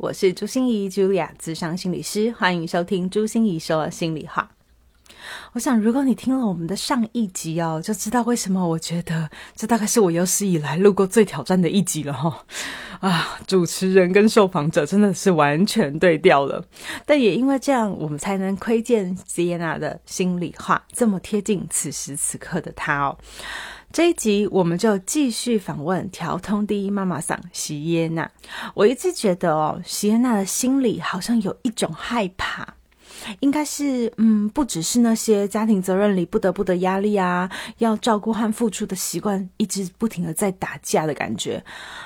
我是朱心怡，Julia，智商心理师，欢迎收听朱心怡说心里话。我想，如果你听了我们的上一集哦，就知道为什么我觉得这大概是我有史以来录过最挑战的一集了哈。啊，主持人跟受访者真的是完全对调了，但也因为这样，我们才能窥见 Sienna 的心里话，这么贴近此时此刻的他哦。这一集我们就继续访问调通第一妈妈桑席耶娜。我一直觉得哦，席耶娜的心里好像有一种害怕，应该是嗯，不只是那些家庭责任里不得不的压力啊，要照顾和付出的习惯一直不停的在打架的感觉，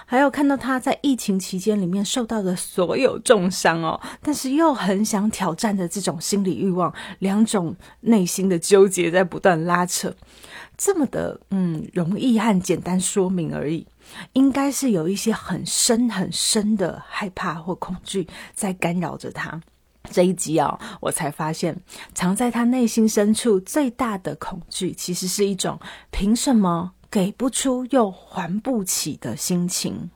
还有看到他在疫情期间里面受到的所有重伤哦，但是又很想挑战的这种心理欲望，两种内心的纠结在不断拉扯。这么的，嗯，容易和简单说明而已，应该是有一些很深很深的害怕或恐惧在干扰着他。这一集啊，我才发现，藏在他内心深处最大的恐惧，其实是一种凭什么给不出又还不起的心情。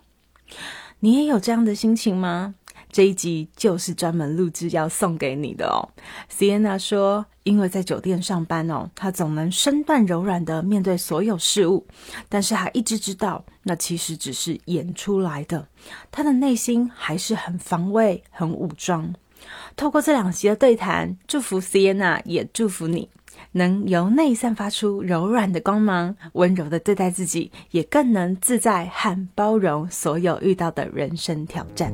你也有这样的心情吗？这一集就是专门录制要送给你的哦。Sienna 说，因为在酒店上班哦，她总能身段柔软的面对所有事物，但是她一直知道，那其实只是演出来的，她的内心还是很防卫、很武装。透过这两集的对谈，祝福 Sienna，也祝福你。能由内散发出柔软的光芒，温柔的对待自己，也更能自在和包容所有遇到的人生挑战。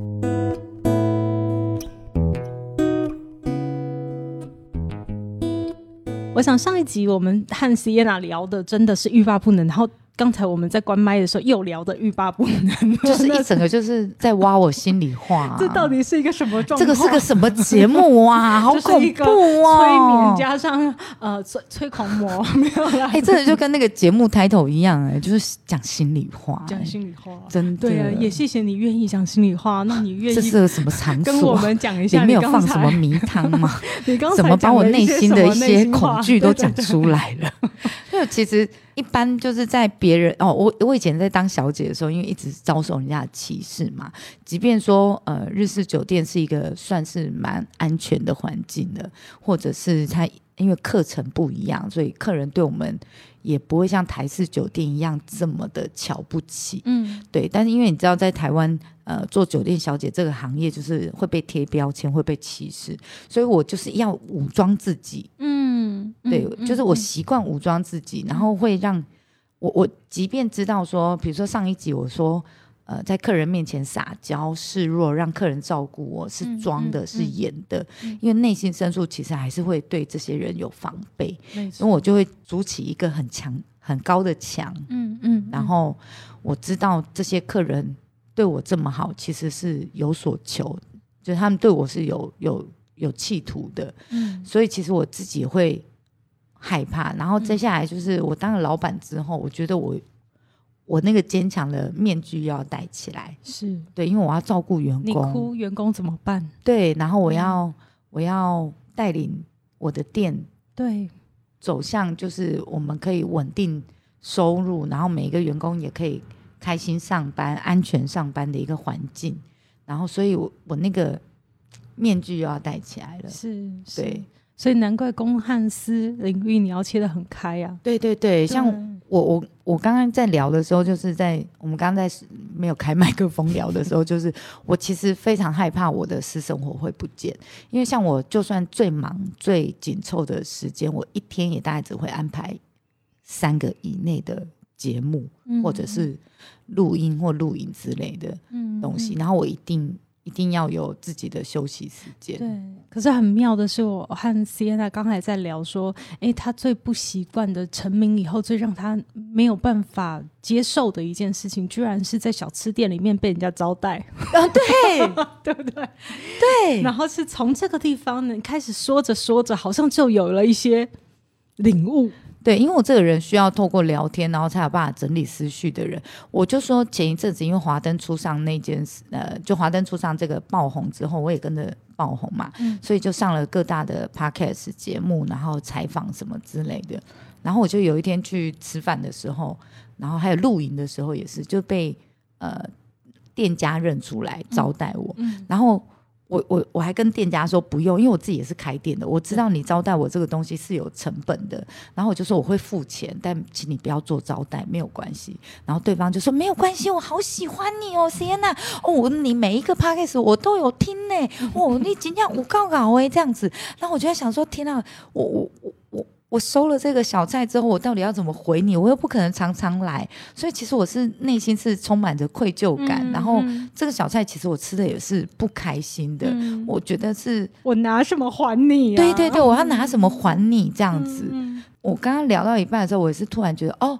我想上一集我们和 Sienna 聊的真的是欲罢不能，然后。刚才我们在关麦的时候又聊的欲罢不能，就是一整个就是在挖我心里话。这到底是一个什么状？这个是个什么节目啊？好恐怖啊！催眠加上呃催催狂魔没有啦。哎，这个就跟那个节目 title 一样哎，就是讲心里话，讲心里话，真的。对啊，也谢谢你愿意讲心里话。那你愿意这是个什么场所？跟我们讲一下，里面有放什么迷汤吗？你刚怎么把我内心的一些恐惧都讲出来了？因为其实。一般就是在别人哦，我我以前在当小姐的时候，因为一直遭受人家的歧视嘛。即便说呃，日式酒店是一个算是蛮安全的环境的，或者是它因为课程不一样，所以客人对我们也不会像台式酒店一样这么的瞧不起。嗯，对。但是因为你知道，在台湾呃做酒店小姐这个行业，就是会被贴标签，会被歧视，所以我就是要武装自己。嗯。嗯，对，就是我习惯武装自己，然后会让我我即便知道说，比如说上一集我说，呃，在客人面前撒娇示弱，让客人照顾我是装的，是演的，因为内心深处其实还是会对这些人有防备，所以我就会筑起一个很强很高的墙，嗯嗯，然后我知道这些客人对我这么好，其实是有所求，就他们对我是有有。有企图的，嗯，所以其实我自己会害怕。然后接下来就是我当了老板之后，我觉得我我那个坚强的面具要戴起来，是对，因为我要照顾员工，你哭员工怎么办？对，然后我要我要带领我的店，对，走向就是我们可以稳定收入，然后每一个员工也可以开心上班、安全上班的一个环境。然后，所以我我那个。面具又要戴起来了，是，对，所以难怪公汉私领域你要切的很开呀。对对对，像我我我刚刚在聊的时候，就是在我们刚刚在没有开麦克风聊的时候，就是我其实非常害怕我的私生活会不见，因为像我就算最忙最紧凑的时间，我一天也大概只会安排三个以内的节目，或者是录音或录影之类的东西，然后我一定。一定要有自己的休息时间。对，可是很妙的是，我和 Sienna 刚才在聊说，诶，他最不习惯的成名以后，最让他没有办法接受的一件事情，居然是在小吃店里面被人家招待，啊，对 对不对？对，然后是从这个地方呢，开始说着说着，好像就有了一些领悟。对，因为我这个人需要透过聊天，然后才有办法整理思绪的人。我就说前一阵子，因为华灯初上那件事，呃，就华灯初上这个爆红之后，我也跟着爆红嘛，嗯所以就上了各大的 podcast 节目，然后采访什么之类的。然后我就有一天去吃饭的时候，然后还有露营的时候，也是就被呃店家认出来招待我，嗯然后。我我我还跟店家说不用，因为我自己也是开店的，我知道你招待我这个东西是有成本的，然后我就说我会付钱，但请你不要做招待，没有关系。然后对方就说没有关系，我好喜欢你哦，Sienna，哦，你每一个 podcast 我都有听呢，哦，你今天我告告哎这样子。然后我就在想说，天啊，我我我我我收了这个小菜之后，我到底要怎么回你？我又不可能常常来，所以其实我是内心是充满着愧疚感。嗯然后嗯这个小菜其实我吃的也是不开心的，嗯我觉得是。我拿什么还你、啊？对对对，我要拿什么还你这样子？嗯我刚刚聊到一半的时候，我也是突然觉得，哦，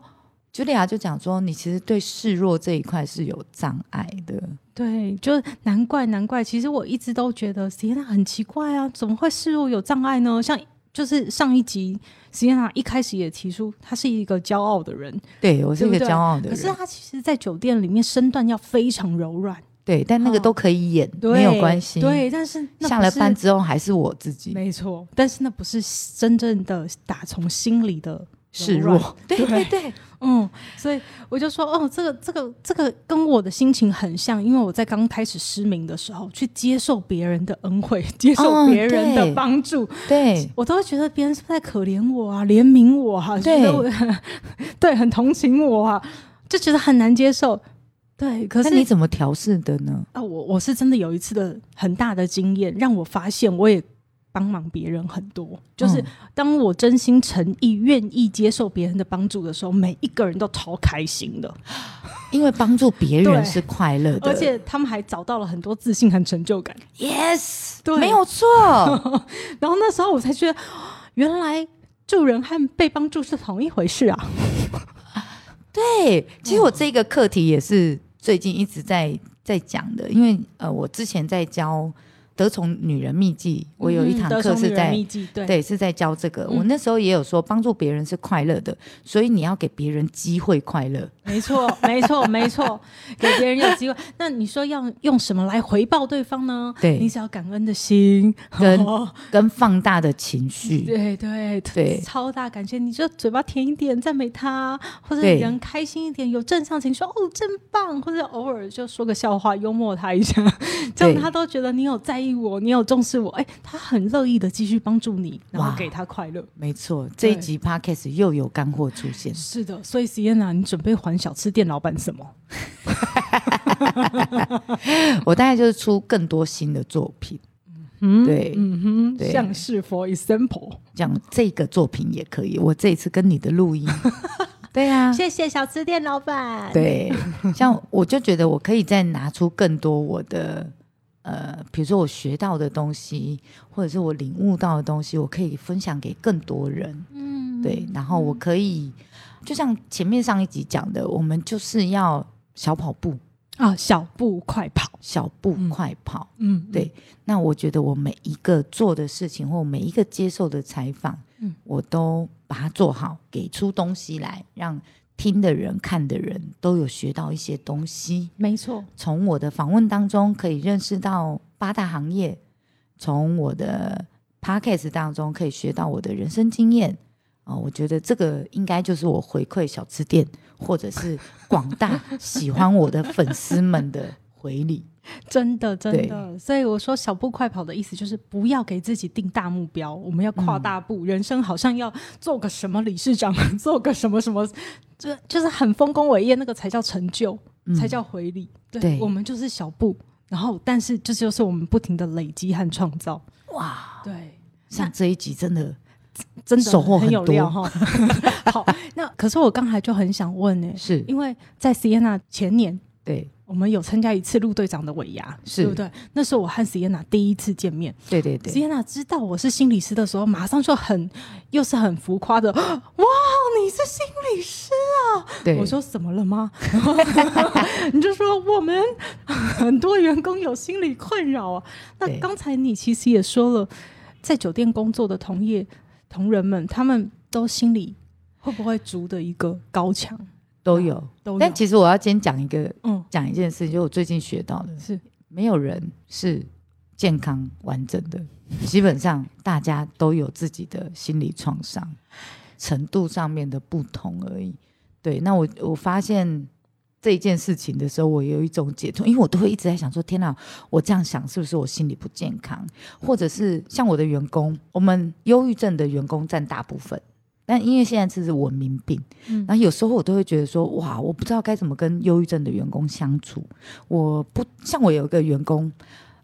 茱莉亚就讲说，你其实对示弱这一块是有障碍的。对，就难怪难怪，其实我一直都觉得 Sienna 很奇怪啊，怎么会示弱有障碍呢？像就是上一集 Sienna 一开始也提出，他是一个骄傲的人，对我是一个骄傲的人，可是他其实，在酒店里面身段要非常柔软，对，但那个哦都可以演，对没有关系。，对，但是那下了班之后还是我自己。没错，但是那不是真正的打从心里的示弱。对对对，嗯，所以我就说，哦，这个这个这个跟我的心情很像，因为我在刚开始失明的时候，去接受别人的恩惠，接受哦别人的帮助，对我都会觉得别人是不是在可怜我啊，怜悯我啊，对觉得我 对，很同情我啊，就觉得很难接受。对，可是你怎么调试的呢？啊，我我是真的有一次的很大的经验，让我发现我也帮忙别人很多。就是嗯。当我真心诚意、愿意接受别人的帮助的时候，每一个人都超开心的，因为帮助别人是快乐的，而且他们还找到了很多自信和成就感。yes，对。没有错，然后那时候我才觉得，原来助人和被帮助是同一回事啊！对，其实我这个课题也是最近一直在在讲的，因为呃，我之前在教得宠女人秘籍，我有一堂课是在、对。对是在教这个。嗯。我那时候也有说，帮助别人是快乐的，所以你要给别人机会快乐。没错，没错，没错，给别人有机会。那你说要用什么来回报对方呢？对。你只要感恩的心，跟哦 跟放大的情绪，对对对超大感谢，你就嘴巴甜一点，赞美他，或者对人开心一点，有正向情绪，哦，真棒，或者偶尔就说个笑话，幽默他一下，这样他都觉得你有在意我，你有重视我，哎，他很乐意的继续帮助你，然后给他快乐。没错，这一集 podcast 又有干货出现。是的，所以 Sienna，你准备还小吃店老板什么？我大概就是出更多新的作品，嗯，对嗯哼，对像是 for example，讲这个作品也可以。我这一次跟你的录音，对啊，谢谢小吃店老板。，对，像我就觉得我可以再拿出更多我的呃，比如说我学到的东西，或者是我领悟到的东西，我可以分享给更多人。嗯，对，然后我可以，就像前面上一集讲的，我们就是要小跑步、啊，小步快跑，小步嗯快跑。嗯，对，那我觉得我每一个做的事情，或每一个接受的采访，嗯我都把它做好，给出东西来，让听的人、看的人都有学到一些东西。没错，从我的访问当中可以认识到八大行业，从我的 podcast 当中可以学到我的人生经验。哦，我觉得这个应该就是我回馈小吃店或者是广大喜欢我的粉丝们的回礼。真的真的。所以我说小步快跑的意思就是不要给自己定大目标，我们要跨大步，人生好像要做个什么理事长，做个什么什么，这就是很丰功伟业，那个才叫成就，嗯才叫回礼。对，对我们就是小步。然后，但是这就是我们不停的累积和创造。哇，对，像这一集真的真的收获很多有料哈。好，那可是我刚才就很想问呢、是因为在 Sienna 前年对我们有参加一次陆队长的尾牙，是对不对？那时候我和 Sienna 第一次见面对对对，，Sienna 知道我是心理师的时候，马上就很又是很浮夸的，哇，你是心理师啊！对，我说怎么了吗？你就说我们很多员工有心理困扰啊。那对刚才你其实也说了，在酒店工作的同业同仁们，他们都心里会不会筑的一个高墙？都有。都有。但其实我要先讲一个嗯，讲一件事，就我最近学到的，是没有人是健康完整的，基本上大家都有自己的心理创伤，程度上面的不同而已。对，那我我发现这一件事情的时候，我有一种解脱，因为我都会一直在想说，天哪，我这样想是不是我心理不健康，或者是像我的员工，我们忧郁症的员工占大部分。但因为现在这是文明病，嗯然后有时候我都会觉得说，哇，我不知道该怎么跟忧郁症的员工相处。我不像我有一个员工，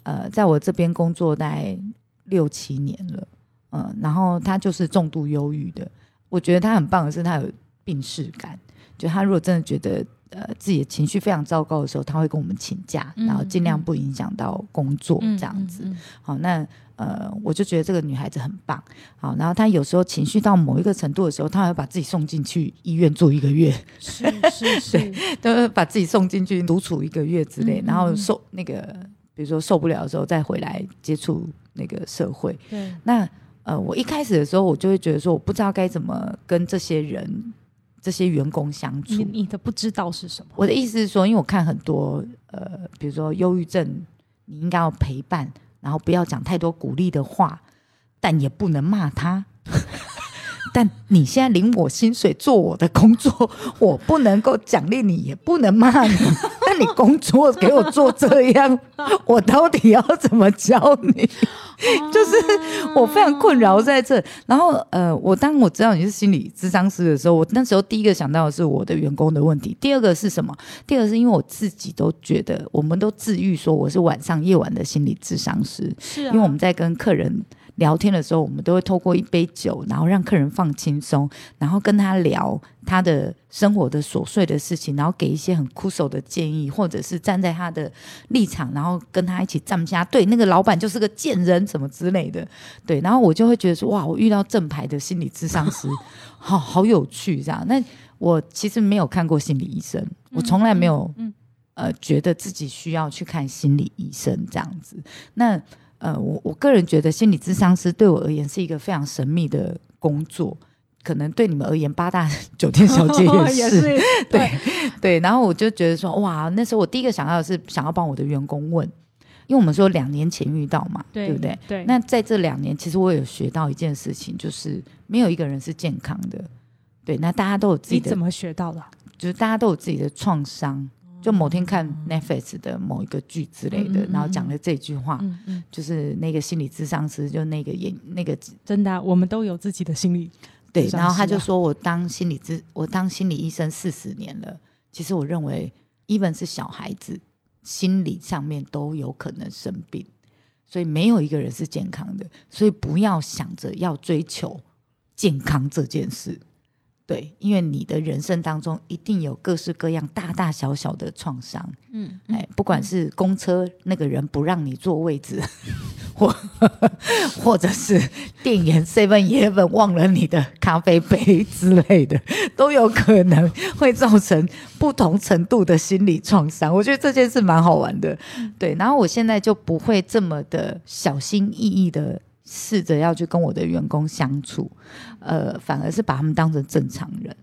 呃，在我这边工作大概六七年了，嗯、然后他就是重度忧郁的。我觉得他很棒的是，他有病视感，就他如果真的觉得呃自己的情绪非常糟糕的时候，他会跟我们请假，嗯然后尽量不影响到工作这样子。嗯好，那呃，我就觉得这个女孩子很棒。好，然后她有时候情绪到某一个程度的时候，她会把自己送进去医院住一个月，是 是是，都 会把自己送进去独处一个月之类，然后嗯受那个，比如说受不了的时候再回来接触那个社会。对，那呃，我一开始的时候，我就会觉得说，我不知道该怎么跟这些人、这些员工相你处。你的不知道是什么？我的意思是说，因为我看很多呃，比如说忧郁症，你应该要陪伴，然后不要讲太多鼓励的话，但也不能骂他。但你现在领我薪水做我的工作，我不能够奖励你，也不能骂你。那你工作给我做这样，我到底要怎么教你？就是我非常困扰在这。然后呃，我当我知道你是心理咨商师的时候，我那时候第一个想到的是我的员工的问题，第二个是什么？第二个是因为我自己都觉得，我们都自愈说我是晚上夜晚的心理咨商师，是啊，因为我们在跟客人聊天的时候，我们都会透过一杯酒，然后让客人放轻松，然后跟他聊他的生活的琐碎的事情，然后给一些很枯手的建议，或者是站在他的立场，然后跟他一起站下，对那个老板就是个贱人，什么之类的，对，然后我就会觉得说，哇，我遇到正牌的心理咨商师，好好有趣这样。那我其实没有看过心理医生，我从来没有，嗯呃，觉得自己需要去看心理医生这样子。那呃，我我个人觉得心理咨商师对我而言是一个非常神秘的工作，可能对你们而言，八大 酒店小姐也 也是。是对对，然后我就觉得说，哇，那时候我第一个想要的是想要帮我的员工问，因为我们说两年前遇到嘛，对不对？？对，那在这两年，其实我有学到一件事情，就是没有一个人是健康的。对，那大家都有自己的你怎，么学到的？就是大家都有自己的创伤。就某天看 Netflix 的某一个剧之类的，然后讲了这句话，就是那个心理咨商师，就那个演那个真的啊，我们都有自己的心理对，然后他就说我当心理咨，我当心理医生四十年了。其实我认为，even 是小孩子，心理上面都有可能生病，所以没有一个人是健康的。所以不要想着要追求健康这件事。对，因为你的人生当中一定有各式各样大大小小的创伤，嗯，哎，不管是公车那个人不让你坐位置，或或者是店员 Seven Eleven 忘了你的咖啡杯之类的，都有可能会造成不同程度的心理创伤。我觉得这件事蛮好玩的，对。然后我现在就不会这么的小心翼翼的试着要去跟我的员工相处，呃，反而是把他们当成正常人。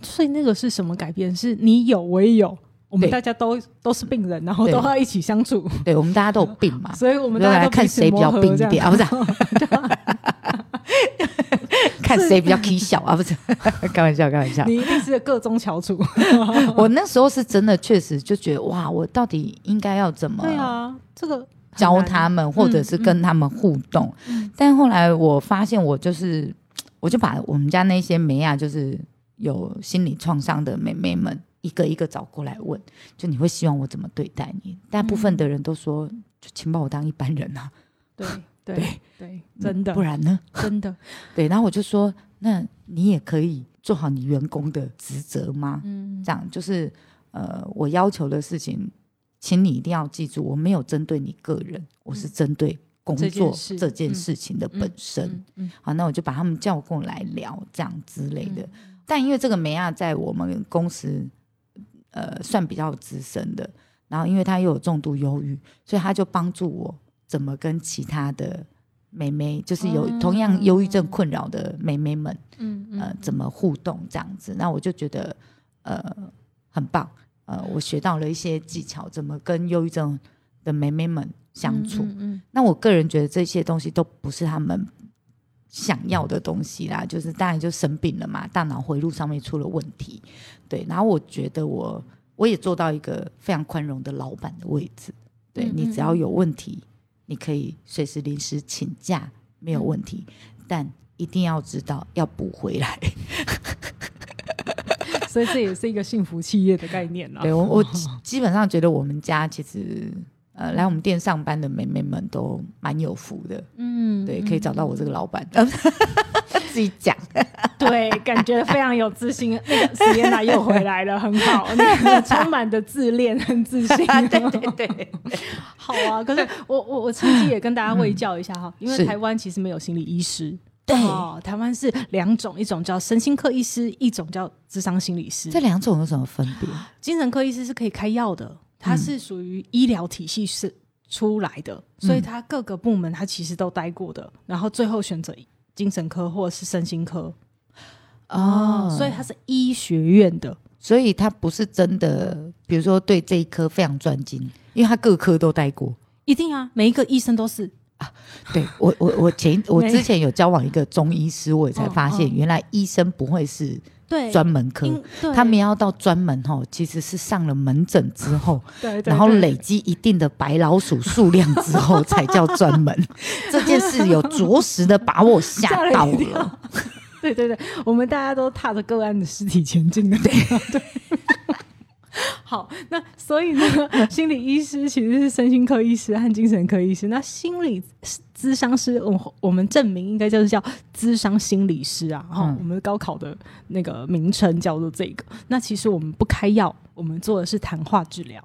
所以那个是什么改变？是你有，我也有，我们大家都都是病人，然后对都要一起相处，对我们大家都有病嘛，所以我我们大家都来看谁比较病一点啊，不是啊、看谁比较 k 小啊，不是，开玩笑，开玩笑。你一定是个中翘楚。我那时候是真的确实就觉得，哇，我到底应该要怎么对啊，这个很教他们，或者是跟他们互动？嗯但后来我发现，我就是，我就把我们家那些梅亚，就是有心理创伤的妹妹们，一个一个找过来问，就你会希望我怎么对待你？大部分的人都说，就请把我当一般人啊，对 对对对，真的不然呢？真的，对，然后我就说，那你也可以做好你员工的职责吗？嗯这样就是呃，我要求的事情请你一定要记住，我没有针对你个人，我是针对工这作件这件嗯事情的本身。好，那我就把他们叫过来聊这样之类的。但因为这个梅亚在我们公司，呃，算比较资深的，然后因为他又有重度忧郁，所以他就帮助我怎么跟其他的妹妹，就是有哦同样忧郁症困扰的妹妹们，嗯嗯呃，怎么互动这样子。那我就觉得，呃，很棒。呃，我学到了一些技巧，怎么跟忧郁症的妹妹们相处。嗯嗯那我个人觉得这些东西都不是他们想要的东西啦，就是当然就生病了嘛，大脑回路上面出了问题，对。然后我觉得我我也做到一个非常宽容的老板的位置，对嗯你只要有问题，你可以随时临时请假，没有问题，但一定要知道要补回来。嗯，所以这也是一个幸福企业的概念啦。对我我基 基本上觉得我们家其实。呃，来我们店上班的妹妹们都蛮有福的，嗯对，可以找到我这个老板，自己讲。对，感觉非常有自信。那个史燕娜又回来了，很好，那个充满的自恋，很自信。对对对，好啊。可是我我我趁机也跟大家卫教一下哈，因为台湾其实没有心理医师。对哦，台湾是两种，一种叫身心科医师，一种叫智商心理师这。两种有什么分别？精神科医师是可以开药的，它是属于医疗体系是出来的，所以它各个部门它其实都待过的，然后最后选择精神科或者是身心科哦，所以他是医学院的。所以他不是真的，比如说对这一科非常专精，因为他各科都待过。一定啊，每一个医生都是对我，我我前我之前有交往一个中医师，我也才发现，原来医生不会是对专门科，他们要到专门吼，其实是上了门诊之后，对对对然后累积一定的白老鼠数量之后，才叫专门。这件事有着实的把我吓到了。对对对，我们大家都踏着个案的尸体前进的，对对。好，那所以呢，心理医师其实是身心科医师和精神科医师。那心理咨商师，我我们证明应该就是叫咨商心理师啊。哈、嗯我们高考的那个名称叫做这个。那其实我们不开药，我们做的是谈话治疗。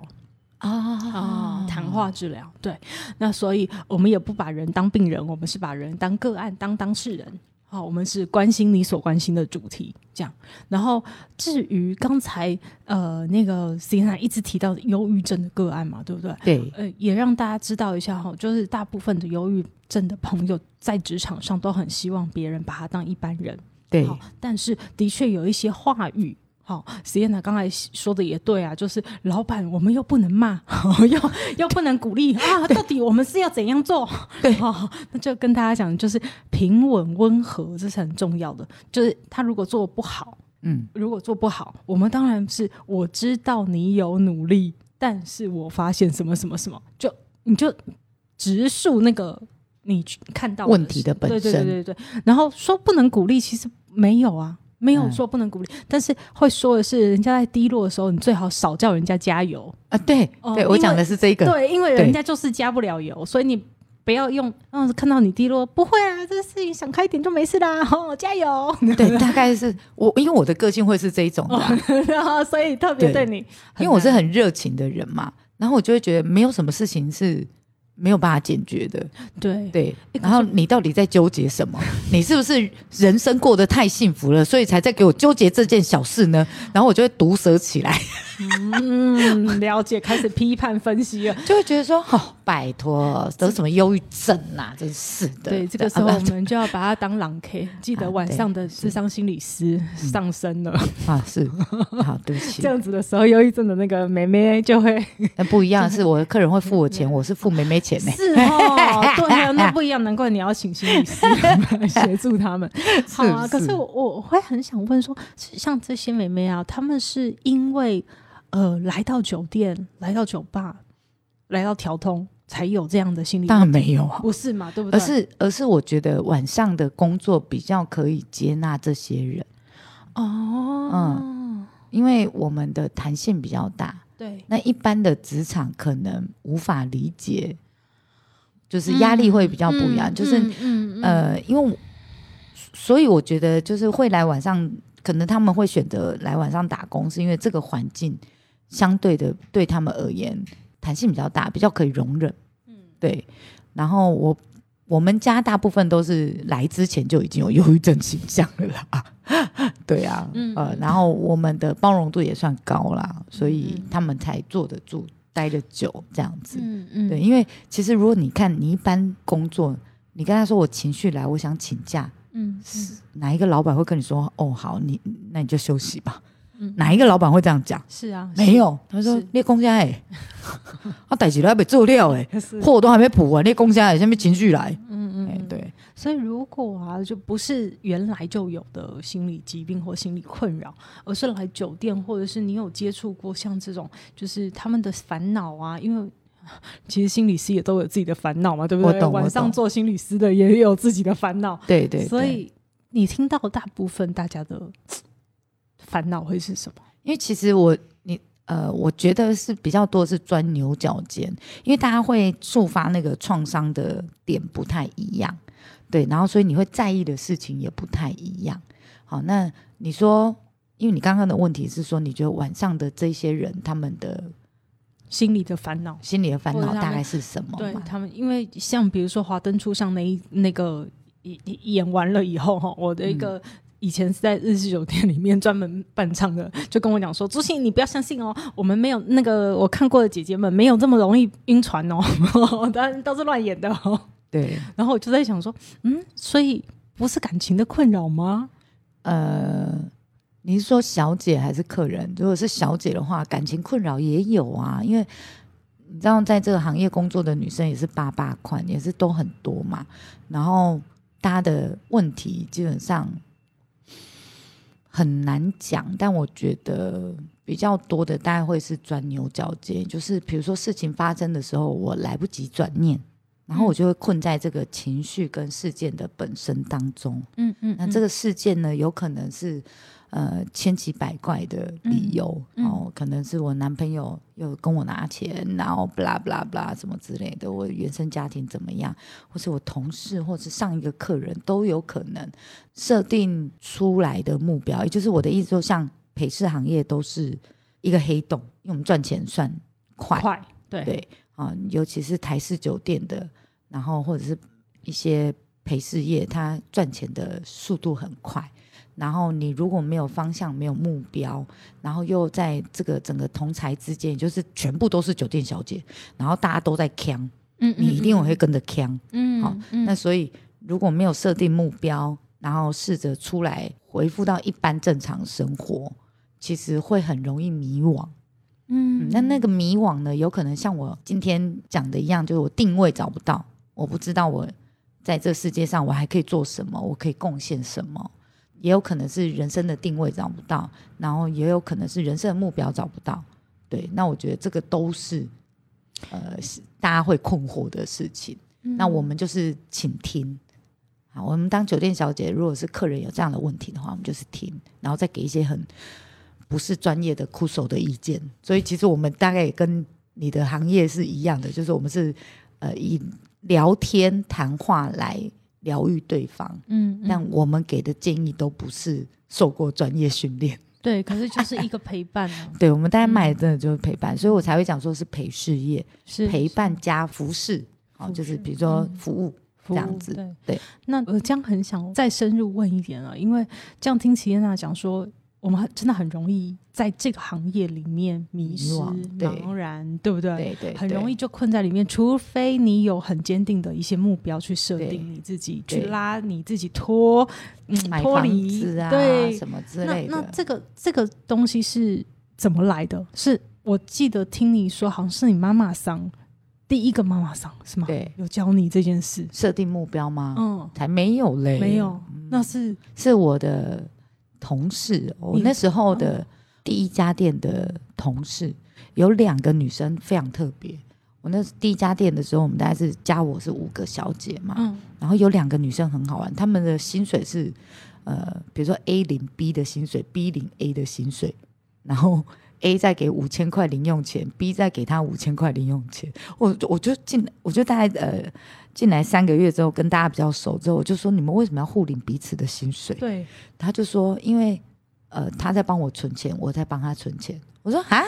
啊，谈话治疗，对，那所以我们也不把人当病人，我们是把人当个案，当当事人。好，我们是关心你所关心的主题，这样。然后至于刚才呃那个 C N 一直提到的忧郁症的个案嘛，对不对？对，呃，也让大家知道一下哈，就是大部分的忧郁症的朋友在职场上都很希望别人把他当一般人，对，好，但是的确有一些话语。好，实验娜刚才说的也对啊，就是老板，我们又不能骂，又又不能鼓励啊，到底我们是要怎样做？对哦，那就跟大家讲，就是平稳温和，这是很重要的。就是他如果做不好，嗯，如果做不好，我们当然是我知道你有努力，但是我发现什么什么什么，就你就直述那个你去看到问题的本对对对对对。然后说不能鼓励，其实没有啊，没有嗯说不能鼓励，但是会说的是，人家在低落的时候，你最好少叫人家加油。啊，对，哦对我讲的是这个，对，因为人家就是加不了油，所以你。不要用，嗯，看到你低落，不会啊，这个事情想开一点就没事啦，哦，加油！对，大概是我，因为我的个性会是这一种的啊、然后所以特别对对你，因为我是很热情的人嘛，然后我就会觉得没有什么事情是没有办法解决的，对对。然后你到底在纠结什么？你是不是人生过得太幸福了，所以才在给我纠结这件小事呢？然后我就会毒舌起来，嗯，了解，开始批判分析了。就会觉得说，哦，拜托，得什么忧郁症呐、真是的。对，这个时候啊我们就要把它当狼 K，记得晚上的智商心理师上身了，啊，是好，对不起这，样子的时候，忧郁症的那个妹妹就会那不一样，是我的客人会付我钱，我是付妹妹钱呢、是哦，对啊，那不一样，难怪你要请心理师来 协助他们。好啊，是可是我我会很想问说，像这些妹妹啊，她们是因为呃来到酒店、来到酒吧、来到调通，才有这样的心理当然问题没有啊，不是嘛？对不对？而是而是我觉得晚上的工作比较可以接纳这些人，哦，嗯因为我们的弹性比较大。对，那一般的职场可能无法理解，就是压力会比较不一样。就是、嗯嗯呃，因为我所以我觉得就是会来晚上，可能他们会选择来晚上打工，是因为这个环境相对的对他们而言弹性比较大，比较可以容忍。嗯，对。然后我我们家大部分都是来之前就已经有忧郁症倾向了啦。对啊，呃，然后我们的包容度也算高啦，所以他们才坐得住、待得久这样子。嗯嗯，对，因为其实如果你看你一般工作，你跟他说我情绪来，我想请假，嗯，是哪一个老板会跟你说哦好，你那你就休息吧。哪一个老板会这样讲？是啊，没有。他说：“列公家哎，他 代志都还没做掉哎，货都还没补完，列公家哎，下面情绪来。”嗯嗯，对。所以如果啊，就不是原来就有的心理疾病或心理困扰，而是来酒店，或者是你有接触过像这种，就是他们的烦恼啊。因为 其实心理师也都有自己的烦恼嘛，对不对？晚上做心理师的也有自己的烦恼。对对。所以你听到大部分大家的。烦恼会是什么？因为其实我你呃，我觉得是比较多是钻牛角尖，因为大家会触发那个创伤的点不太一样，对，然后所以你会在意的事情也不太一样。好，那你说，因为你刚刚的问题是说，你觉得晚上的这些人他们的心里的烦恼，心里的烦恼大概是什么？对他们，因为像比如说《华灯初上》那一那个演演完了以后哈，我的一个。以前是在日式酒店里面专门伴唱的，就跟我讲说：“朱信，你不要相信哦，我们没有那个我看过的姐姐们没有这么容易晕船哦，当然都是乱演的哦。”对。然后我就在想说：“嗯，所以不是感情的困扰吗？”呃，你是说小姐还是客人？如果是小姐的话，感情困扰也有啊，因为你知道，在这个行业工作的女生也是八八款，也是都很多嘛。然后大家的问题基本上。很难讲，但我觉得比较多的大概会是钻牛角尖，就是比如说事情发生的时候，我来不及转念，然后我就会困在这个情绪跟事件的本身当中。嗯嗯，那这个事件呢，有可能是。呃，千奇百怪的理由哦，可能是我男朋友又跟我拿钱，然后不啦不啦不啦什么之类的，我原生家庭怎么样，或是我同事，或是上一个客人都有可能设定出来的目标，也就是我的意思，说像陪侍行业都是一个黑洞，因为我们赚钱算快，快对。对啊，尤其是台式酒店的，然后或者是一些陪侍业，它赚钱的速度很快。然后你如果没有方向、没有目标，然后又在这个整个同才之间，就是全部都是酒店小姐，然后大家都在扛，嗯，你一定会跟着扛，嗯，好，那所以如果没有设定目标，然后试着出来回复到一般正常生活，其实会很容易迷惘，嗯，那那个迷惘呢，有可能像我今天讲的一样，就是我定位找不到，我不知道我在这世界上我还可以做什么，我可以贡献什么。也有可能是人生的定位找不到，然后也有可能是人生的目标找不到。对，那我觉得这个都是呃大家会困惑的事情。那我们就是请听，好，我们当酒店小姐，如果是客人有这样的问题的话，我们就是听，然后再给一些很不是专业的酷手的意见。所以其实我们大概也跟你的行业是一样的，就是我们是呃以聊天谈话来。疗愈对方，嗯，但我们给的建议都不是受过专业训练，对，可是就是一个陪伴啊。对，我们大家卖的真的就是陪伴，所以我才会讲说是陪事业，是陪伴加服饰，好，就是比如说服务这样子。对，那我这样很想再深入问一点了，因为这样听齐燕娜讲说。我们真的很容易在这个行业里面迷失、茫然，对不对？对对，很容易就困在里面。除非你有很坚定的一些目标去设定你自己，去拉你自己脱，嗯，脱离啊，对什么之类的。那那这个这个东西是怎么来的？是我记得听你说，好像是你妈妈桑第一个妈妈桑是吗？对，有教你这件事，设定目标吗？嗯，才没有嘞，没有，那是是我的。同事，我那时候的第一家店的同事有两个女生非常特别。我那第一家店的时候，我们大概是加我是五个小姐嘛，嗯，然后有两个女生很好玩，她们的薪水是呃，比如说 A 零 B 的薪水，B 零 A 的薪水，然后 A 再给五千块零用钱，B 再给他五千块零用钱。我我就进，我就大概呃。进来三个月之后，跟大家比较熟之后，我就说你们为什么要互领彼此的薪水？对，他就说因为呃他在帮我存钱，我在帮他存钱。我说啊，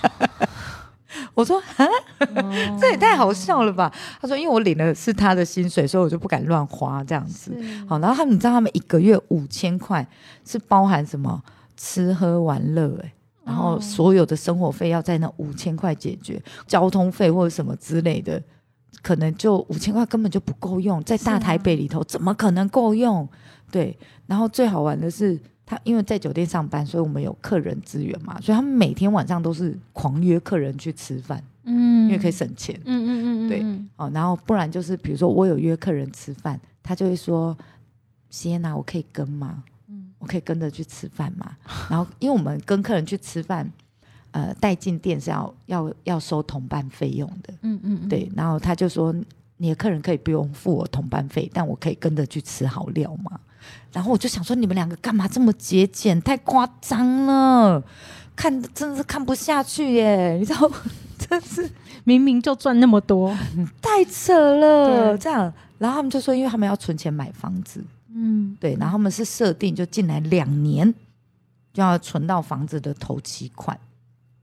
我说啊，这也太好笑了吧？他说因为我领的是他的薪水，所以我就不敢乱花这样子。好，然后他们你知道他们一个月五千块是包含什么吃喝玩乐哎，然后所有的生活费要在那五千块解决，交通费或者什么之类的，可能就五千块根本就不够用，在大台北里头怎么可能够用？对，然后最好玩的是。他因为在酒店上班，所以我们有客人资源嘛，所以他们每天晚上都是狂约客人去吃饭，嗯，因为可以省钱，嗯嗯嗯，对，哦，然后不然就是比如说我有约客人吃饭，他就会说，西安娜，我可以跟吗？可以跟着去吃饭嘛？然后因为我们跟客人去吃饭，呃，带进店是要要要收同伴费用的，嗯嗯，对，然后他就说，你的客人可以不用付我同伴费，但我可以跟着去吃好料嘛？然后我就想说，你们两个干嘛这么节俭？太夸张了，看真的是看不下去耶！你知道，真是明明就赚那么多，太扯了。这样，然后他们就说，因为他们要存钱买房子，嗯，对，然后他们是设定就进来两年就要存到房子的头期款，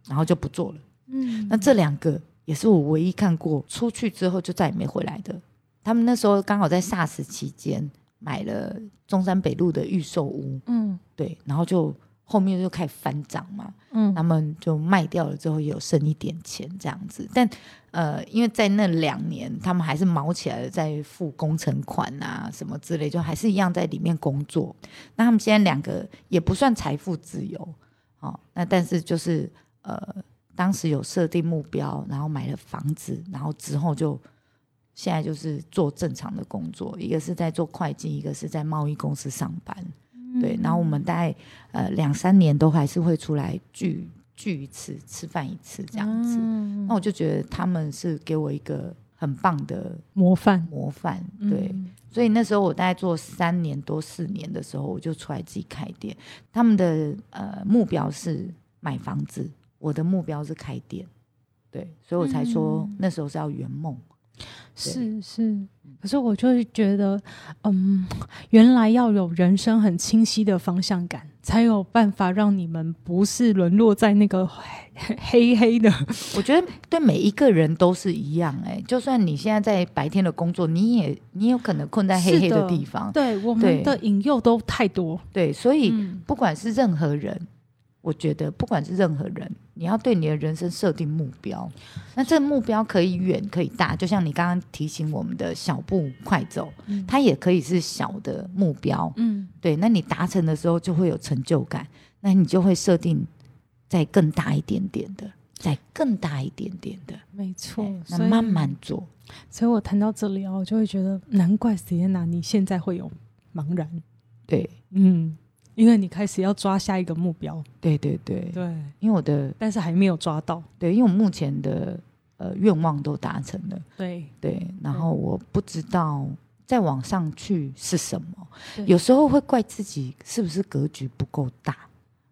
然后就不做了。嗯，那这两个也是我唯一看过出去之后就再也没回来的。他们那时候刚好在 SARS 期间。买了中山北路的预售屋，嗯，对，然后就后面就开始翻涨嘛，嗯，他们就卖掉了之后也有剩一点钱这样子，但呃，因为在那两年他们还是毛起来了，在付工程款啊什么之类，就还是一样在里面工作。那他们现在两个也不算财富自由，哦，那但是就是呃，当时有设定目标，然后买了房子，然后之后就。现在就是做正常的工作，一个是在做会计，一个是在贸易公司上班。对，然后我们大概呃两三年都还是会出来聚聚一次，吃饭一次这样子。那我就觉得他们是给我一个很棒的模范模范。对，所以那时候我大概做三年多四年的时候，我就出来自己开店。他们的呃目标是买房子，我的目标是开店。对，所以我才说那时候是要圆梦。是是，可是我就是觉得，嗯，原来要有人生很清晰的方向感，才有办法让你们不是沦落在那个 黑黑的。我觉得对每一个人都是一样，哎，就算你现在在白天的工作，你也你有可能困在黑黑的地方。对，我们的引诱都太多。对，所以不管是任何人。我觉得，不管是任何人，你要对你的人生设定目标，那这个目标可以远可以大，就像你刚刚提醒我们的小步快走，它也可以是小的目标。嗯，对，那你达成的时候就会有成就感，那你就会设定再更大一点点的，再更大一点点的，没错。那慢慢做。所以我谈到这里啊，我就会觉得，难怪 Sienna 你现在会有茫然。对，嗯。因为你开始要抓下一个目标，对对对。对，因为我的但是还没有抓到，对，因为我目前的呃愿望都达成了，对。对，然后我不知道再往上去是什么，有时候会怪自己是不是格局不够大，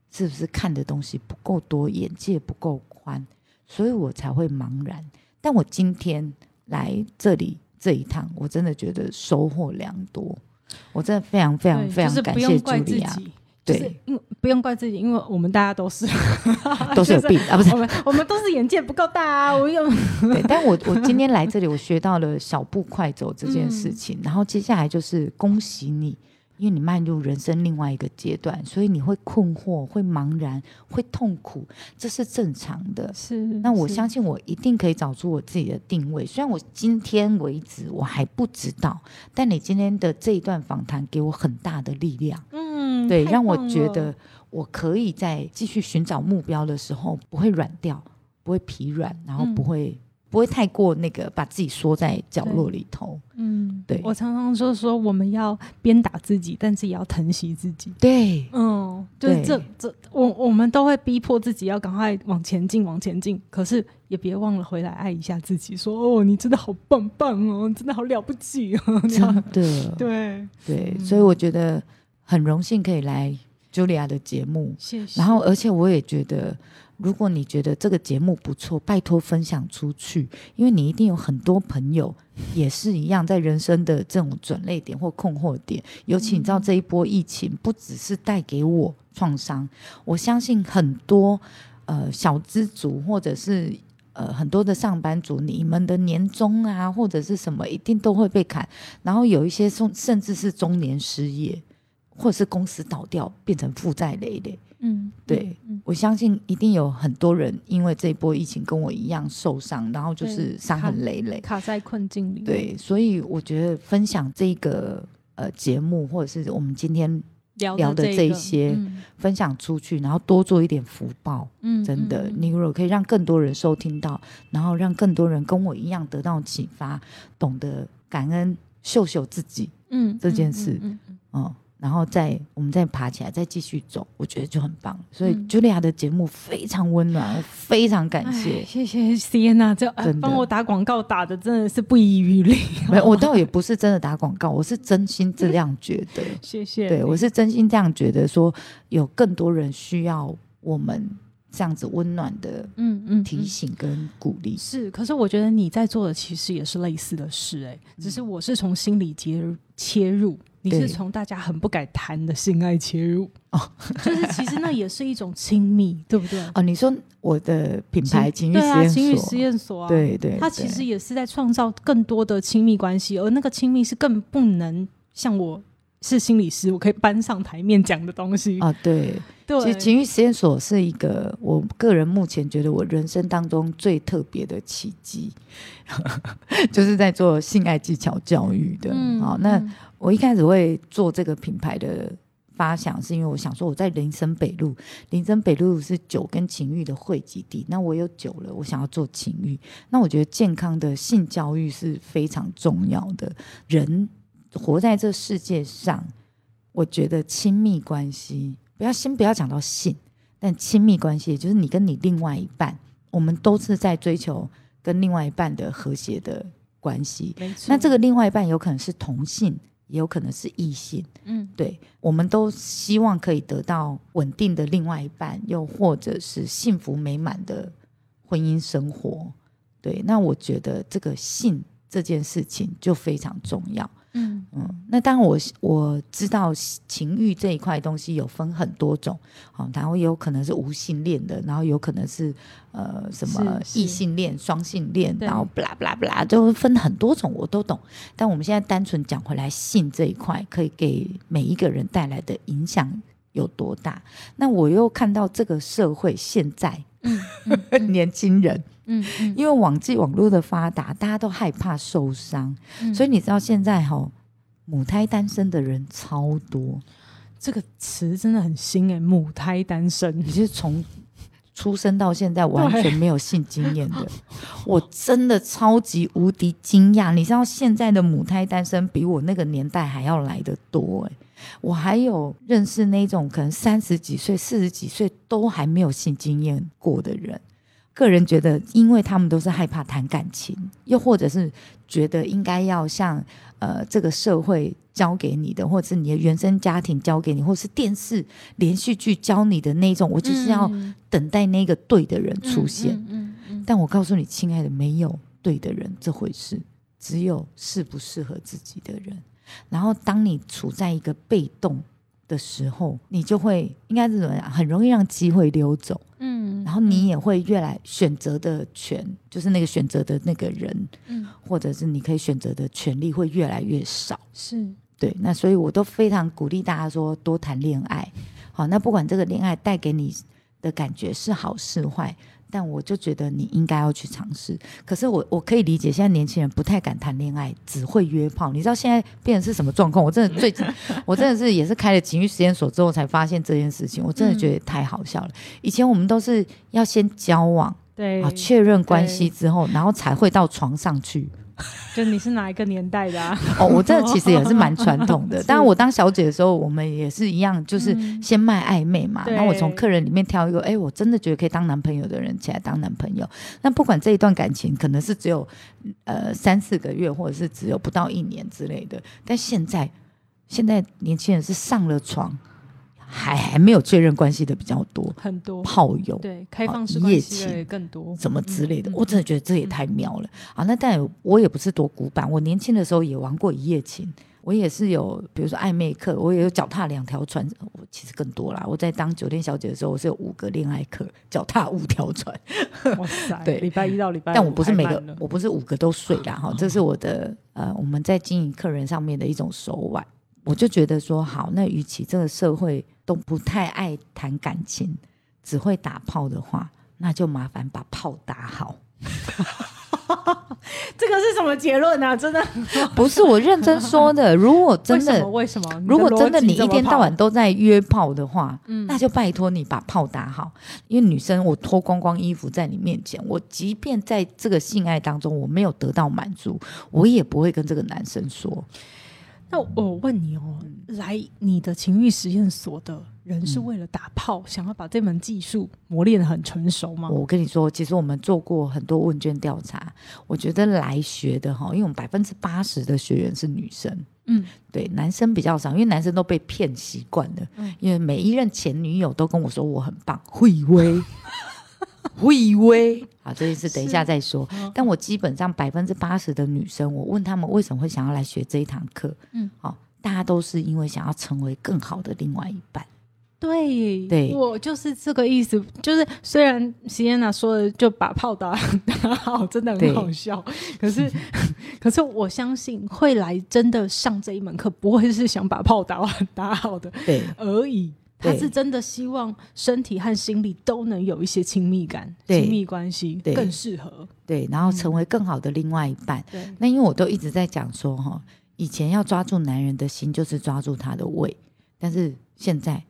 是不是看的东西不够多，眼界不够宽，所以我才会茫然。但我今天来这里这一趟，我真的觉得收获良多。我真的非常非常非常感谢茱莉啊。对，因为不用怪自己，因为我们大家都是 都是有病啊，不是我们我们都是眼界不够大啊。我有 对，但我我今天来这里，我学到了小步快走这件事情，然后接下来就是恭喜你。因为你迈入人生另外一个阶段，所以你会困惑、会茫然、会痛苦，这是正常的。是，那我相信我一定可以找出我自己的定位。虽然我今天为止我还不知道，但你今天的这一段访谈给我很大的力量。嗯，对，让我觉得我可以在继续寻找目标的时候不会软掉，不会疲软，然后不会。不会太过那个，把自己缩在角落里头。嗯，对。我常常说说，我们要鞭打自己，但是也要疼惜自己。对，嗯，就是这这，我我们都会逼迫自己要赶快往前进，往前进。可是也别忘了回来爱一下自己，说哦，你真的好棒棒哦，真的好了不起哦，真的。对对，所以我觉得很荣幸可以来 Julia 的节目。谢谢。然后，而且我也觉得。如果你觉得这个节目不错，拜托分享出去，因为你一定有很多朋友也是一样，在人生的这种转泪点或困惑点。尤其你知道这一波疫情，不只是带给我创伤，我相信很多呃小资族或者是呃很多的上班族，你们的年终啊或者是什么一定都会被砍，然后有一些甚甚至是中年失业，或者是公司倒掉变成负债累累。嗯，对，我相信一定有很多人因为这一波疫情跟我一样受伤，然后就是伤痕累累，卡在困境里。对，所以我觉得分享这个呃节目，或者是我们今天聊的这些，分享出去，然后多做一点福报。嗯，真的，你如果可以让更多人收听到，然后让更多人跟我一样得到启发，懂得感恩，秀秀自己，嗯，这件事，嗯嗯。然后再我们再爬起来，再继续走，我觉得就很棒。所以茱莉亚的节目非常温暖，我非常感谢，谢谢 C N 娜，这帮我打广告打的真的是不遗余力。没，我倒也不是真的打广告，我是真心这样觉得。谢谢，对我是真心这样觉得，说有更多人需要我们。这样子温暖的，嗯嗯，提醒跟鼓励是，可是我觉得你在做的其实也是类似的事，哎，只是我是从心理切切入，你是从大家很不敢谈的性爱切入，哦，就是其实那也是一种亲密，对不对？哦，你说我的品牌情欲实验所，情欲实验所啊，对对，它其实也是在创造更多的亲密关系，而那个亲密是更不能像我。是心理师，我可以搬上台面讲的东西啊。对，其实情欲实验所是一个我个人目前觉得我人生当中最特别的契机，就是在做性爱技巧教育的。嗯好，那我一开始会做这个品牌的发想，是因为我想说我在林森北路，林森北路是酒跟情欲的汇集地。那我有酒了，我想要做情欲。那我觉得健康的性教育是非常重要的，人。活在这世界上，我觉得亲密关系不要先不要讲到性，但亲密关系就是你跟你另外一半，我们都是在追求跟另外一半的和谐的关系。那这个另外一半有可能是同性，也有可能是异性。嗯，对，我们都希望可以得到稳定的另外一半，又或者是幸福美满的婚姻生活。对，那我觉得这个性这件事情就非常重要。嗯嗯，那当然我我知道情欲这一块东西有分很多种，好，然后有可能是无性恋的，然后有可能是呃什么异性恋、双性恋，然后不啦不啦不啦，就分很多种，我都懂。但我们现在单纯讲回来，性这一块可以给每一个人带来的影响有多大？那我又看到这个社会现在，嗯，年轻人。嗯，因为网际网络的发达，大家都害怕受伤，所以你知道现在哈母胎单身的人超多，这个词真的很新哎，母胎单身，你是从出生到现在完全没有性经验的，我真的超级无敌惊讶。你知道现在的母胎单身比我那个年代还要来的多哎，我还有认识那种可能三十几岁、四十几岁都还没有性经验过的人。个人觉得，因为他们都是害怕谈感情，又或者是觉得应该要像呃这个社会教给你的，或者是你的原生家庭教给你，或是电视连续剧教你的那种，我就是要等待那个对的人出现。嗯嗯。但我告诉你，亲爱的，没有对的人这回事，只有适不适合自己的人。然后，当你处在一个被动的时候，你就会应该是怎么样？很容易让机会溜走。嗯，然后你也会越来选择的权，就是那个选择的那个人，嗯，或者是你可以选择的权利会越来越少。是对，那所以我都非常鼓励大家说多谈恋爱。好，那不管这个恋爱带给你的感觉是好是坏。但我就觉得你应该要去尝试。可是我我可以理解，现在年轻人不太敢谈恋爱，只会约炮。你知道现在变成是什么状况？我真的最近，我真的是也是开了情绪实验所之后才发现这件事情。我真的觉得太好笑了。以前我们都是要先交往，对啊，确认关系之后，然后才会到床上去。就你是哪一个年代的啊？哦，我这其实也是蛮传统的。当然，我当小姐的时候，我们也是一样，就是先卖暧昧嘛。然后我从客人里面挑一个，哎，我真的觉得可以当男朋友的人起来当男朋友。那不管这一段感情可能是只有呃三四个月，或者是只有不到一年之类的，但现在现在年轻人是上了床。还还没有确认关系的比较多，很多炮友对开放式关系更多，什么之类的，我真的觉得这也太妙了啊！那但我也不是多古板，我年轻的时候也玩过一夜情，我也是有，比如说暧昧课，我也有脚踏两条船，我其实更多啦。我在当酒店小姐的时候，我是有五个恋爱课，脚踏五条船。哇塞！对礼拜一到礼拜，但我不是每个，我不是五个都睡啦 哈。这是我的呃，我们在经营客人上面的一种手腕。我就觉得说，好，那与其这个社会都不太爱谈感情，只会打炮的话，那就麻烦把炮打好。这个是什么结论呢？真的不是我认真说的。如果 真的，为什么？如果真的你一天到晚都在约炮的话，那就拜托你把炮打好。因为女生，我脱光光衣服在你面前，我即便在这个性爱当中我没有得到满足，我也不会跟这个男生说。那我问你哦，来你的情欲实验所的人是为了打炮，想要把这门技术磨练的很成熟吗？我跟你说，其实我们做过很多问卷调查，我觉得来学的哈，因为我们百分之八十的学员是女生，嗯，对，男生比较少，因为男生都被骗习惯了，因为每一任前女友都跟我说我很棒，会威。会威好！这件事等一下再说。但我基本上百分之八十的女生，我问他们为什么会想要来学这一堂课，嗯，好，大家都是因为想要成为更好的另外一半。对，对我就是这个意思。就是虽然席安娜说的就把炮打打好，真的很好笑。可是，可是我相信会来真的上这一门课，不会是想把炮打打好的，对而已。他是真的希望身体和心理都能有一些亲密感、亲密关系，更适合。对，然后成为更好的另外一半。对，那因为我都一直在讲说哈，以前要抓住男人的心就是抓住他的胃，但是现在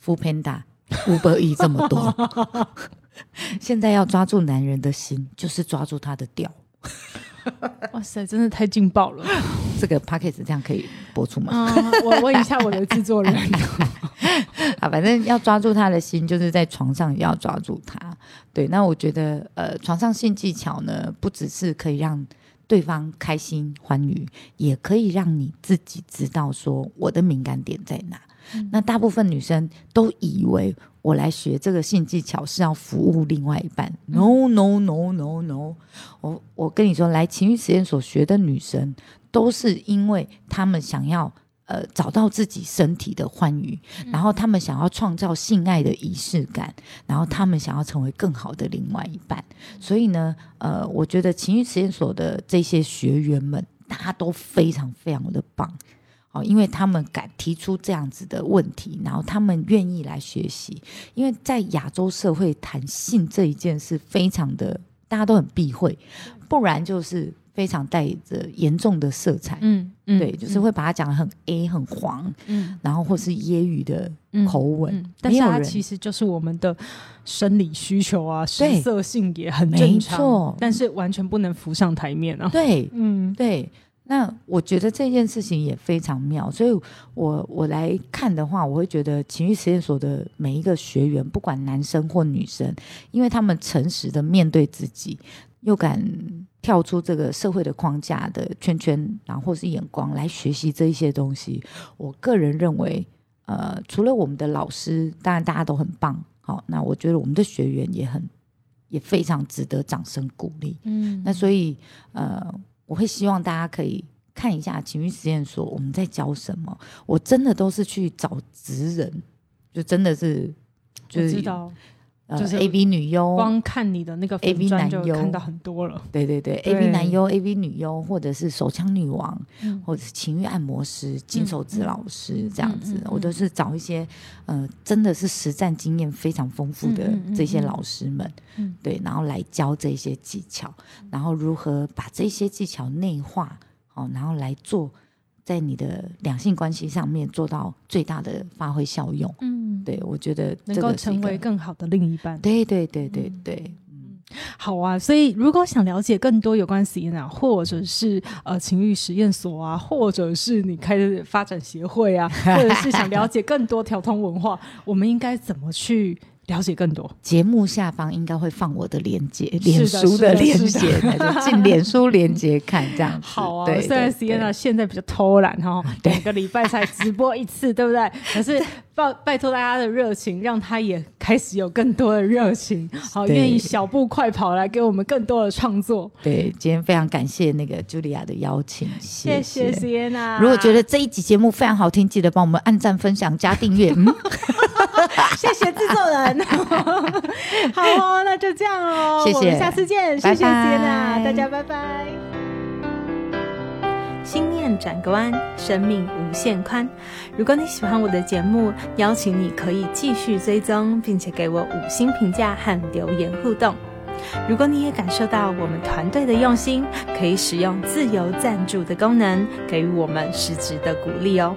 f Panda 五百亿这么多，现在要抓住男人的心就是抓住他的屌。哇塞，真的太劲爆了！这个 p a c k a g e 这样可以播出吗？我问一下我的制作人。啊，反正要抓住他的心，就是在床上也要抓住他。对，那我觉得，呃，床上性技巧呢，不只是可以让对方开心欢愉，也可以让你自己知道说我的敏感点在哪。那大部分女生都以为我来学这个性技巧是要服务另外一半。No No No No No，我我跟你说，来情欲实验所学的女生，都是因为他们想要。呃，找到自己身体的欢愉，然后他们想要创造性爱的仪式感，然后他们想要成为更好的另外一半。所以呢，呃，我觉得情欲实验所的这些学员们，大家都非常非常的棒，哦，因为他们敢提出这样子的问题，然后他们愿意来学习。因为在亚洲社会谈性这一件事，非常的大家都很避讳，不然就是。非常带着严重的色彩，嗯，对，就是会把它讲的很 A 很黄，嗯，然后或是揶揄的口吻，但是它其实就是我们的生理需求啊，食色性也很正常，但是完全不能浮上台面啊。对，嗯，对。那我觉得这件事情也非常妙，所以我我来看的话，我会觉得情欲实验所的每一个学员，不管男生或女生，因为他们诚实的面对自己，又敢。跳出这个社会的框架的圈圈，然后是眼光来学习这一些东西。我个人认为，呃，除了我们的老师，当然大家都很棒。好，那我觉得我们的学员也很，也非常值得掌声鼓励。嗯，那所以，呃，我会希望大家可以看一下情绪实验所我们在教什么。我真的都是去找职人，就真的是，就是。就是 A V 女优，光看你的那个 A V 男优看到很多了。对对对，A V 男优、A V 女优，或者是手枪女王，或者是情欲按摩师、金手指老师这样子，我都是找一些呃，真的是实战经验非常丰富的这些老师们，对，然后来教这些技巧，然后如何把这些技巧内化，好，然后来做。在你的两性关系上面做到最大的发挥效用，嗯，对我觉得能够成为更好的另一半，对对对对对，嗯，好啊。所以如果想了解更多有关 i n a 或者是呃情欲实验所啊，或者是你开的发展协会啊，或者是想了解更多调通文化，我们应该怎么去？了解更多。节目下方应该会放我的链接，脸书的链接，进脸书链接看这样子。好啊，虽然 Sienna 现在比较偷懒哈，两个礼拜才直播一次，对不对？可是拜拜托大家的热情，让他也开始有更多的热情，好，愿意小步快跑来给我们更多的创作。对，今天非常感谢那个茱莉亚的邀请，谢谢 Sienna。如果觉得这一集节目非常好听，记得帮我们按赞、分享、加订阅。谢谢制作人。好哦，那就这样哦，谢谢，下次见，谢谢大家拜拜。心念转个弯，生命无限宽。如果你喜欢我的节目，邀请你可以继续追踪，并且给我五星评价和留言互动。如果你也感受到我们团队的用心，可以使用自由赞助的功能，给予我们实质的鼓励哦。